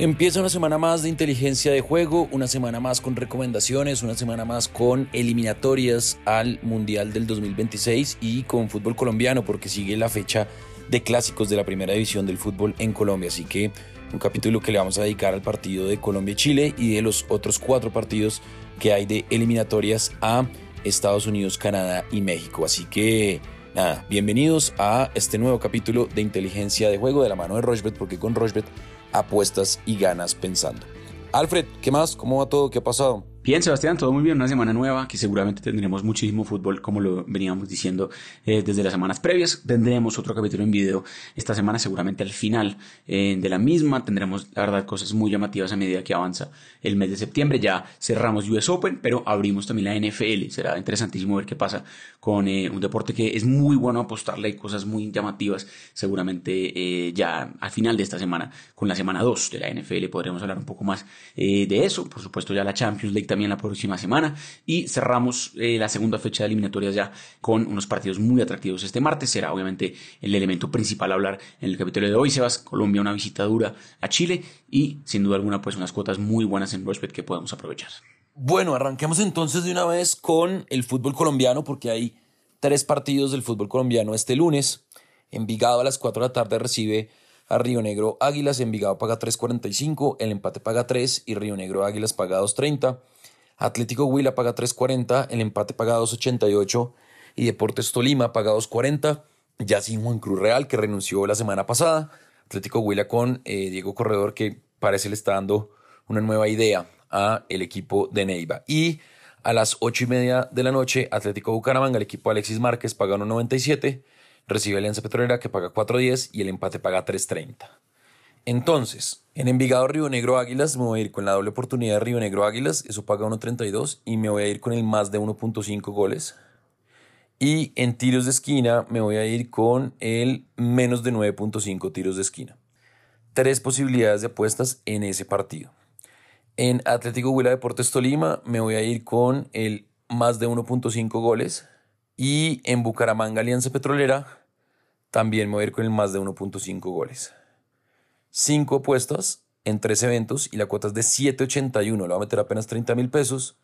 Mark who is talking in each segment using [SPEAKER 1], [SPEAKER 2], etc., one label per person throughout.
[SPEAKER 1] Empieza una semana más de inteligencia de juego, una semana más con recomendaciones, una semana más con eliminatorias al Mundial del 2026 y con fútbol colombiano porque sigue la fecha de clásicos de la primera división del fútbol en Colombia. Así que un capítulo que le vamos a dedicar al partido de Colombia-Chile y de los otros cuatro partidos que hay de eliminatorias a Estados Unidos, Canadá y México. Así que nada, bienvenidos a este nuevo capítulo de inteligencia de juego de la mano de Rochbet porque con Rochbet apuestas y ganas pensando. Alfred, ¿qué más? ¿Cómo va todo? ¿Qué ha pasado?
[SPEAKER 2] Bien, Sebastián, todo muy bien. Una semana nueva que seguramente tendremos muchísimo fútbol, como lo veníamos diciendo eh, desde las semanas previas. Tendremos otro capítulo en video esta semana, seguramente al final eh, de la misma. Tendremos, la verdad, cosas muy llamativas a medida que avanza el mes de septiembre. Ya cerramos US Open, pero abrimos también la NFL. Será interesantísimo ver qué pasa con eh, un deporte que es muy bueno apostarle. Hay cosas muy llamativas, seguramente ya al final de esta semana, con la semana 2 de la NFL, podremos hablar un poco más de eso. Por supuesto, ya la Champions League también la próxima semana y cerramos eh, la segunda fecha de eliminatorias ya con unos partidos muy atractivos este martes. Será obviamente el elemento principal a hablar en el capítulo de hoy. Sebas, Colombia, una visita dura a Chile y sin duda alguna pues unas cuotas muy buenas en Rushbet que podemos aprovechar.
[SPEAKER 1] Bueno, arranquemos entonces de una vez con el fútbol colombiano porque hay tres partidos del fútbol colombiano este lunes. Envigado a las 4 de la tarde recibe a Río Negro Águilas, Envigado paga 3.45, el empate paga 3 y Río Negro Águilas paga 2.30. Atlético Huila paga 3.40, el empate paga 2.88 y Deportes Tolima paga 2.40. Ya sin Juan Cruz Real, que renunció la semana pasada. Atlético Huila con eh, Diego Corredor, que parece le está dando una nueva idea a el equipo de Neiva. Y a las 8 y media de la noche, Atlético Bucaramanga, el equipo Alexis Márquez paga 1.97, recibe Alianza Petrolera que paga 4.10 y el empate paga 3.30. Entonces, en Envigado Río Negro Águilas me voy a ir con la doble oportunidad de Río Negro Águilas, eso paga 1.32 y me voy a ir con el más de 1.5 goles. Y en tiros de esquina me voy a ir con el menos de 9.5 tiros de esquina. Tres posibilidades de apuestas en ese partido. En Atlético Huila Deportes Tolima me voy a ir con el más de 1.5 goles. Y en Bucaramanga Alianza Petrolera también me voy a ir con el más de 1.5 goles cinco apuestas en tres eventos y la cuota es de 7.81. Le va a meter apenas 30 mil pesos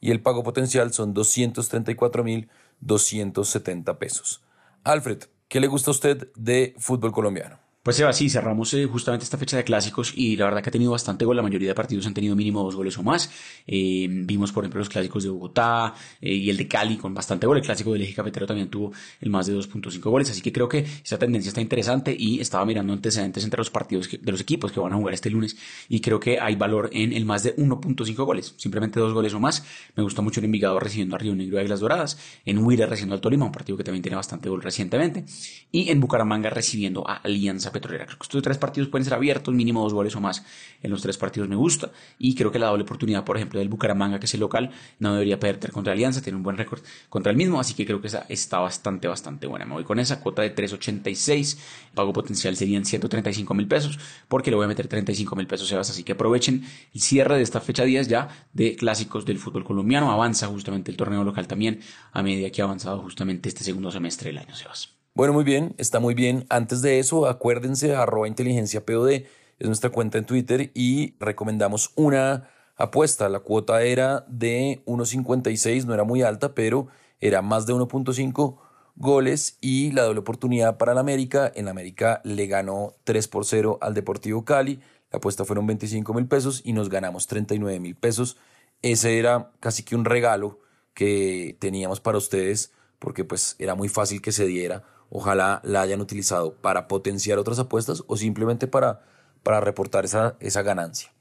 [SPEAKER 1] y el pago potencial son 234 mil 270 pesos. Alfred, ¿qué le gusta a usted de fútbol colombiano?
[SPEAKER 2] Pues Seba, sí, cerramos eh, justamente esta fecha de clásicos y la verdad que ha tenido bastante gol. La mayoría de partidos han tenido mínimo dos goles o más. Eh, vimos, por ejemplo, los clásicos de Bogotá eh, y el de Cali con bastante gol. El clásico del eje cafetero también tuvo el más de 2.5 goles. Así que creo que esa tendencia está interesante y estaba mirando antecedentes entre los partidos de los equipos que van a jugar este lunes y creo que hay valor en el más de 1.5 goles. Simplemente dos goles o más. Me gusta mucho el Envigado recibiendo a Río Negro de Águilas Doradas. En Huila recibiendo al Tolima, un partido que también tiene bastante gol recientemente. Y en Bucaramanga recibiendo a Alianza Petrolera. Creo que estos tres partidos pueden ser abiertos, mínimo dos goles o más en los tres partidos me gusta. Y creo que la doble oportunidad, por ejemplo, del Bucaramanga, que es el local, no debería perder contra Alianza, tiene un buen récord contra el mismo, así que creo que esa está bastante, bastante buena. Me voy con esa cuota de 3.86, pago potencial serían 135 mil pesos, porque le voy a meter 35 mil pesos, Sebas, así que aprovechen el cierre de esta fecha días ya de clásicos del fútbol colombiano. Avanza justamente el torneo local también a medida que ha avanzado justamente este segundo semestre del año, Sebas.
[SPEAKER 1] Bueno, muy bien, está muy bien. Antes de eso, acuérdense, arroba inteligencia POD es nuestra cuenta en Twitter y recomendamos una apuesta. La cuota era de 1.56, no era muy alta, pero era más de 1.5 goles y la doble oportunidad para el América. En América le ganó 3 por 0 al Deportivo Cali. La apuesta fueron 25 mil pesos y nos ganamos 39 mil pesos. Ese era casi que un regalo que teníamos para ustedes porque pues era muy fácil que se diera Ojalá la hayan utilizado para potenciar otras apuestas o simplemente para, para reportar esa, esa ganancia.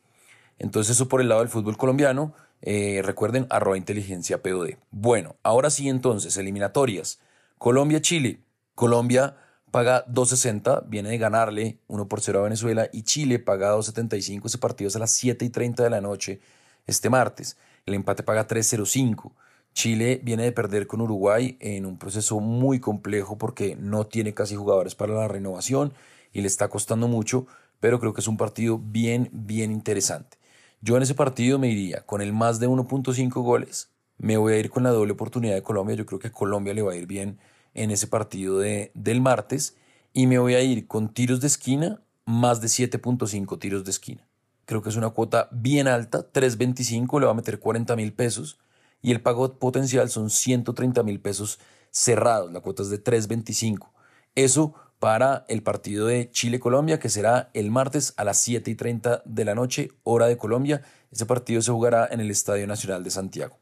[SPEAKER 1] Entonces eso por el lado del fútbol colombiano. Eh, recuerden, arroba inteligencia POD. Bueno, ahora sí entonces, eliminatorias. Colombia-Chile. Colombia paga 2.60, viene de ganarle 1 por 0 a Venezuela y Chile paga 2.75, ese partido es a las 7 y 30 de la noche este martes. El empate paga 3.05. Chile viene de perder con Uruguay en un proceso muy complejo porque no tiene casi jugadores para la renovación y le está costando mucho, pero creo que es un partido bien, bien interesante. Yo en ese partido me iría con el más de 1.5 goles, me voy a ir con la doble oportunidad de Colombia, yo creo que Colombia le va a ir bien en ese partido de, del martes y me voy a ir con tiros de esquina, más de 7.5 tiros de esquina. creo que es una cuota bien alta, 3.25, le va a meter 40 mil pesos y el pago potencial son 130 mil pesos cerrados, la cuota es de 3.25. Eso para el partido de Chile-Colombia, que será el martes a las 7 y 30 de la noche, hora de Colombia. Ese partido se jugará en el Estadio Nacional de Santiago.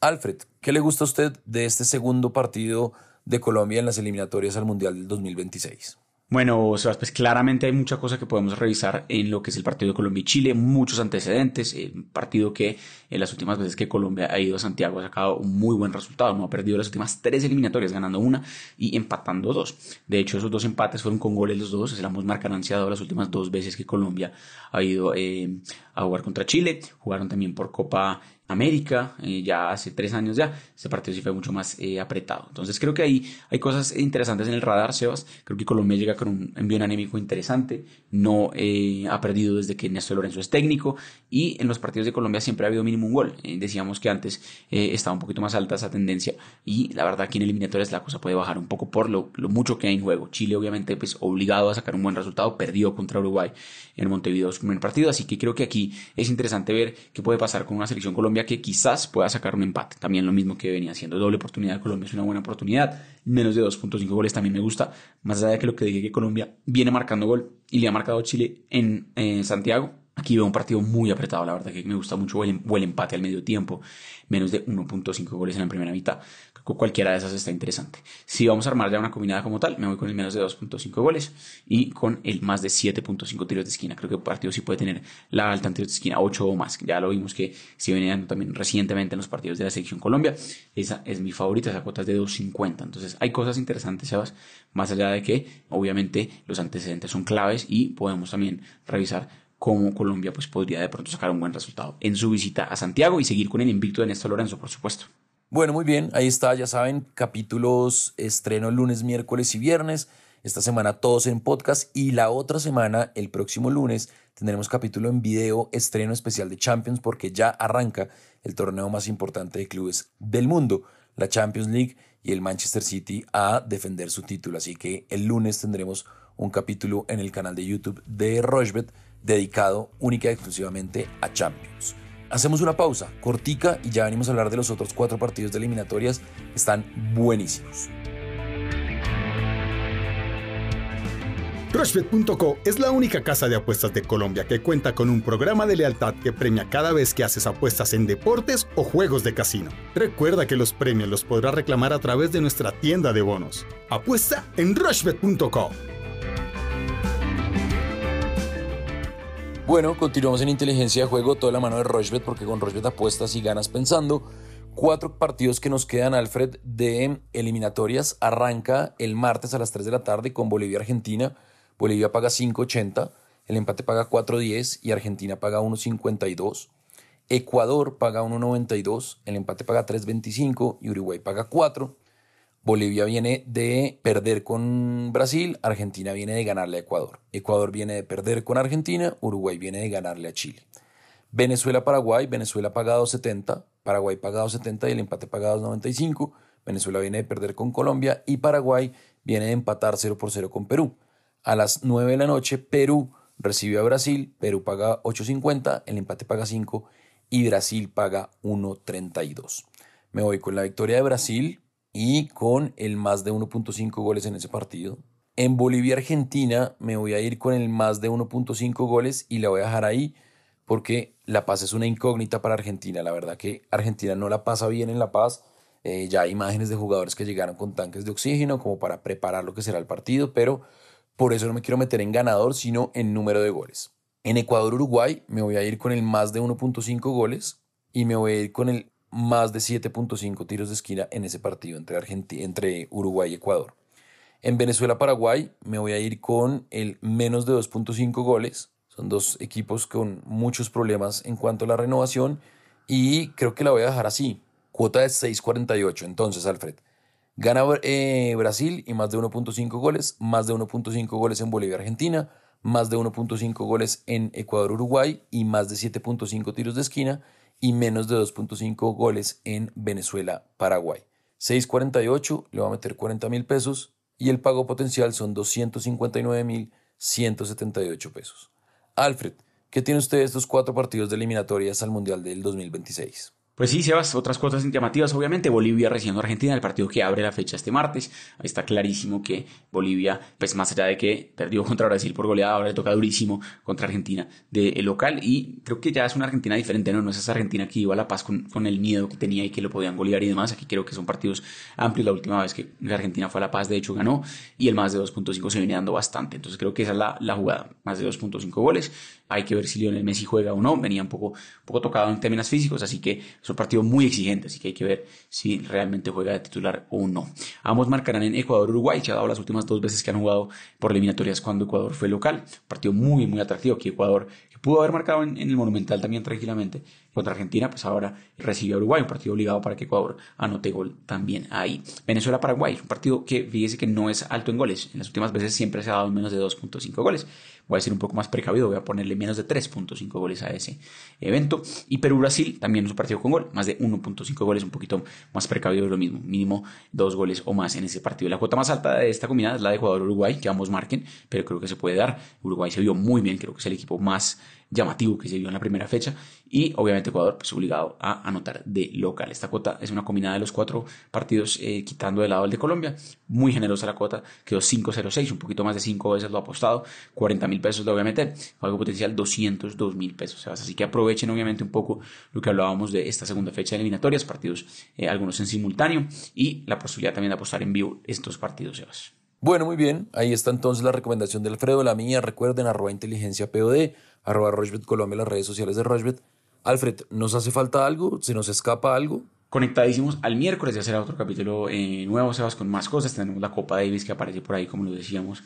[SPEAKER 1] Alfred, ¿qué le gusta a usted de este segundo partido de Colombia en las eliminatorias al Mundial del 2026?
[SPEAKER 2] Bueno, Sebas, pues claramente hay mucha cosa que podemos revisar en lo que es el partido de Colombia y Chile, muchos antecedentes, un eh, partido que en las últimas veces que Colombia ha ido a Santiago ha sacado un muy buen resultado, no ha perdido las últimas tres eliminatorias, ganando una y empatando dos. De hecho, esos dos empates fueron con goles los dos, es la más marca las últimas dos veces que Colombia ha ido eh, a jugar contra Chile, jugaron también por Copa América, eh, ya hace tres años ya, este partido sí fue mucho más eh, apretado. Entonces creo que ahí hay cosas interesantes en el radar, Sebas. Creo que Colombia llega con un envío anémico interesante, no eh, ha perdido desde que Néstor Lorenzo es técnico y en los partidos de Colombia siempre ha habido mínimo un gol. decíamos que antes estaba un poquito más alta esa tendencia y la verdad aquí en eliminatorias la cosa puede bajar un poco por lo, mucho que hay en juego. Chile obviamente pues obligado a sacar un buen resultado, perdió contra Uruguay en Montevideo su primer partido, así que creo que aquí es interesante ver qué puede pasar con una selección Colombia que quizás pueda sacar un empate. También lo mismo que venía haciendo. Doble oportunidad de Colombia es una buena oportunidad. Menos de 2.5 goles también me gusta. Más allá de que lo que dije que Colombia viene marcando gol y le ha marcado Chile en Santiago. Aquí veo un partido muy apretado, la verdad que me gusta mucho el, el empate al medio tiempo, menos de 1.5 goles en la primera mitad. Cualquiera de esas está interesante. Si vamos a armar ya una combinada como tal, me voy con el menos de 2.5 goles y con el más de 7.5 tiros de esquina. Creo que el partido sí puede tener la alta en tiros de esquina, 8 o más. Ya lo vimos que se venía dando también recientemente en los partidos de la selección Colombia. Esa es mi favorita, esa cuota es de 2.50. Entonces hay cosas interesantes, Sebas, más allá de que obviamente los antecedentes son claves y podemos también revisar cómo Colombia pues, podría de pronto sacar un buen resultado en su visita a Santiago y seguir con el invicto de Néstor Lorenzo, por supuesto.
[SPEAKER 1] Bueno, muy bien, ahí está, ya saben, capítulos estreno lunes, miércoles y viernes. Esta semana todos en podcast y la otra semana, el próximo lunes, tendremos capítulo en video, estreno especial de Champions porque ya arranca el torneo más importante de clubes del mundo, la Champions League y el Manchester City a defender su título. Así que el lunes tendremos un capítulo en el canal de YouTube de Rochbet dedicado única y exclusivamente a Champions. Hacemos una pausa cortica y ya venimos a hablar de los otros cuatro partidos de eliminatorias. Están buenísimos.
[SPEAKER 3] Rushbet.co es la única casa de apuestas de Colombia que cuenta con un programa de lealtad que premia cada vez que haces apuestas en deportes o juegos de casino. Recuerda que los premios los podrás reclamar a través de nuestra tienda de bonos. Apuesta en Rushbet.co.
[SPEAKER 1] Bueno, continuamos en inteligencia de juego, toda la mano de Rochbet, porque con Rochbet apuestas y ganas pensando. Cuatro partidos que nos quedan, Alfred, de eliminatorias. Arranca el martes a las 3 de la tarde con Bolivia-Argentina. Bolivia paga 5.80, el empate paga 4.10 y Argentina paga 1.52. Ecuador paga 1.92, el empate paga 3.25 y Uruguay paga 4. Bolivia viene de perder con Brasil, Argentina viene de ganarle a Ecuador. Ecuador viene de perder con Argentina, Uruguay viene de ganarle a Chile. Venezuela-Paraguay, Venezuela paga 2.70, Paraguay paga 2.70 y el empate paga 2.95. Venezuela viene de perder con Colombia y Paraguay viene de empatar 0 por 0 con Perú. A las 9 de la noche, Perú recibe a Brasil, Perú paga 8.50, el empate paga 5 y Brasil paga 1.32. Me voy con la victoria de Brasil y con el más de 1.5 goles en ese partido. En Bolivia-Argentina me voy a ir con el más de 1.5 goles y la voy a dejar ahí porque La Paz es una incógnita para Argentina. La verdad que Argentina no la pasa bien en La Paz. Eh, ya hay imágenes de jugadores que llegaron con tanques de oxígeno como para preparar lo que será el partido, pero por eso no me quiero meter en ganador, sino en número de goles. En Ecuador-Uruguay me voy a ir con el más de 1.5 goles y me voy a ir con el más de 7.5 tiros de esquina en ese partido entre, entre Uruguay y Ecuador. En Venezuela-Paraguay me voy a ir con el menos de 2.5 goles. Son dos equipos con muchos problemas en cuanto a la renovación y creo que la voy a dejar así. Cuota de 6.48. Entonces, Alfred, gana eh, Brasil y más de 1.5 goles, más de 1.5 goles en Bolivia-Argentina, más de 1.5 goles en Ecuador-Uruguay y más de 7.5 tiros de esquina y menos de 2.5 goles en Venezuela-Paraguay. 6.48 le va a meter 40 mil pesos y el pago potencial son 259 mil 178 pesos. Alfred, ¿Qué tiene usted de estos cuatro partidos de eliminatorias al Mundial del 2026?
[SPEAKER 2] Pues sí, Sebas, otras cosas llamativas, obviamente, Bolivia recibiendo a Argentina, el partido que abre la fecha este martes. Ahí está clarísimo que Bolivia, pues más allá de que perdió contra Brasil por goleada, ahora le toca durísimo contra Argentina de local. Y creo que ya es una Argentina diferente, ¿no? No es esa Argentina que iba a La Paz con, con, el miedo que tenía y que lo podían golear y demás. Aquí creo que son partidos amplios. La última vez que Argentina fue a La Paz, de hecho, ganó y el más de 2.5 se viene dando bastante. Entonces creo que esa es la, la jugada, más de 2.5 goles. Hay que ver si Lionel Messi juega o no. Venía un poco, un poco tocado en términos físicos, así que es un partido muy exigente, así que hay que ver si realmente juega de titular o no. Ambos marcarán en Ecuador-Uruguay, se ha las últimas dos veces que han jugado por eliminatorias cuando Ecuador fue local. Un partido muy, muy atractivo que Ecuador, pudo haber marcado en, el Monumental también tranquilamente contra Argentina, pues ahora recibe a Uruguay, un partido obligado para que Ecuador anote gol también ahí. Venezuela-Paraguay, un partido que fíjese que no es alto en goles. En las últimas veces siempre se ha dado menos de 2.5 goles voy a ser un poco más precavido, voy a ponerle menos de 3.5 goles a ese evento. Y Perú-Brasil también es un partido con gol, más de 1.5 goles, un poquito más precavido de lo mismo, mínimo dos goles o más en ese partido. La cuota más alta de esta combinada es la de Ecuador-Uruguay, que ambos marquen, pero creo que se puede dar. Uruguay se vio muy bien, creo que es el equipo más llamativo que se vio en la primera fecha. Y obviamente Ecuador pues obligado a anotar de local. Esta cuota es una combinada de los cuatro partidos eh, quitando de lado el de Colombia, muy generosa la cuota, quedó 5.06, un poquito más de 5 veces lo apostado, 40 mil pesos lo voy a meter, algo potencial 202 mil pesos, así que aprovechen obviamente un poco lo que hablábamos de esta segunda fecha de eliminatorias, partidos eh, algunos en simultáneo y la posibilidad también de apostar en vivo estos partidos, Sebas.
[SPEAKER 1] Bueno, muy bien. Ahí está entonces la recomendación de Alfredo. La mía, recuerden, arroba inteligencia POD, arroba Rochbet Colombia, las redes sociales de Rochbet. Alfred, ¿nos hace falta algo? ¿Se nos escapa algo?
[SPEAKER 2] Conectadísimos al miércoles, ya será otro capítulo eh, nuevo, Sebas, con más cosas. Tenemos la Copa Davis que aparece por ahí, como lo decíamos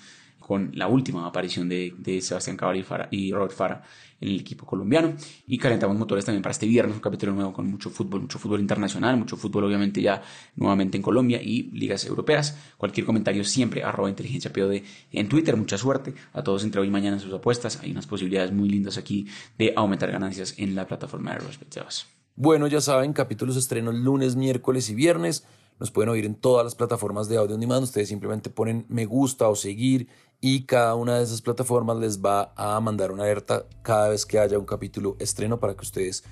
[SPEAKER 2] con la última aparición de, Sebastián Cabal y, Robert Fara en el equipo colombiano. Y calentamos motores también para este viernes, un capítulo nuevo con mucho fútbol, mucho fútbol internacional, mucho fútbol obviamente ya nuevamente en Colombia y ligas europeas. Cualquier comentario siempre arroba inteligencia POD en Twitter. Mucha suerte a todos entre hoy y mañana en sus apuestas. Hay unas posibilidades muy lindas aquí de aumentar ganancias en la plataforma de Rosbet.
[SPEAKER 1] Bueno, ya saben, capítulos estrenos lunes, miércoles y viernes. Nos pueden oír en todas las plataformas de audio on demand. Ustedes simplemente ponen me gusta o seguir y cada una de esas plataformas les va a mandar una alerta cada vez que haya un capítulo estreno para que ustedes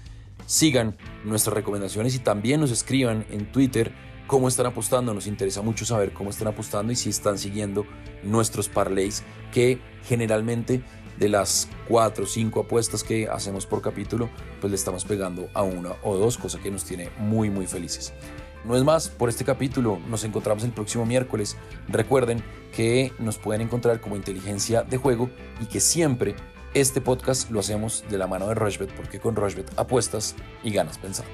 [SPEAKER 1] sigan nuestras recomendaciones y también nos escriban en Twitter cómo están apostando. Nos interesa mucho saber cómo están apostando y si están siguiendo nuestros parlays que generalmente de las cuatro o cinco apuestas que hacemos por capítulo, pues le estamos pegando a una o dos, cosa que nos tiene muy muy felices. No es más por este capítulo, nos encontramos el próximo miércoles. Recuerden que nos pueden encontrar como inteligencia de juego y que siempre este podcast lo hacemos de la mano de Rushbet porque con Rushbet apuestas y ganas pensando.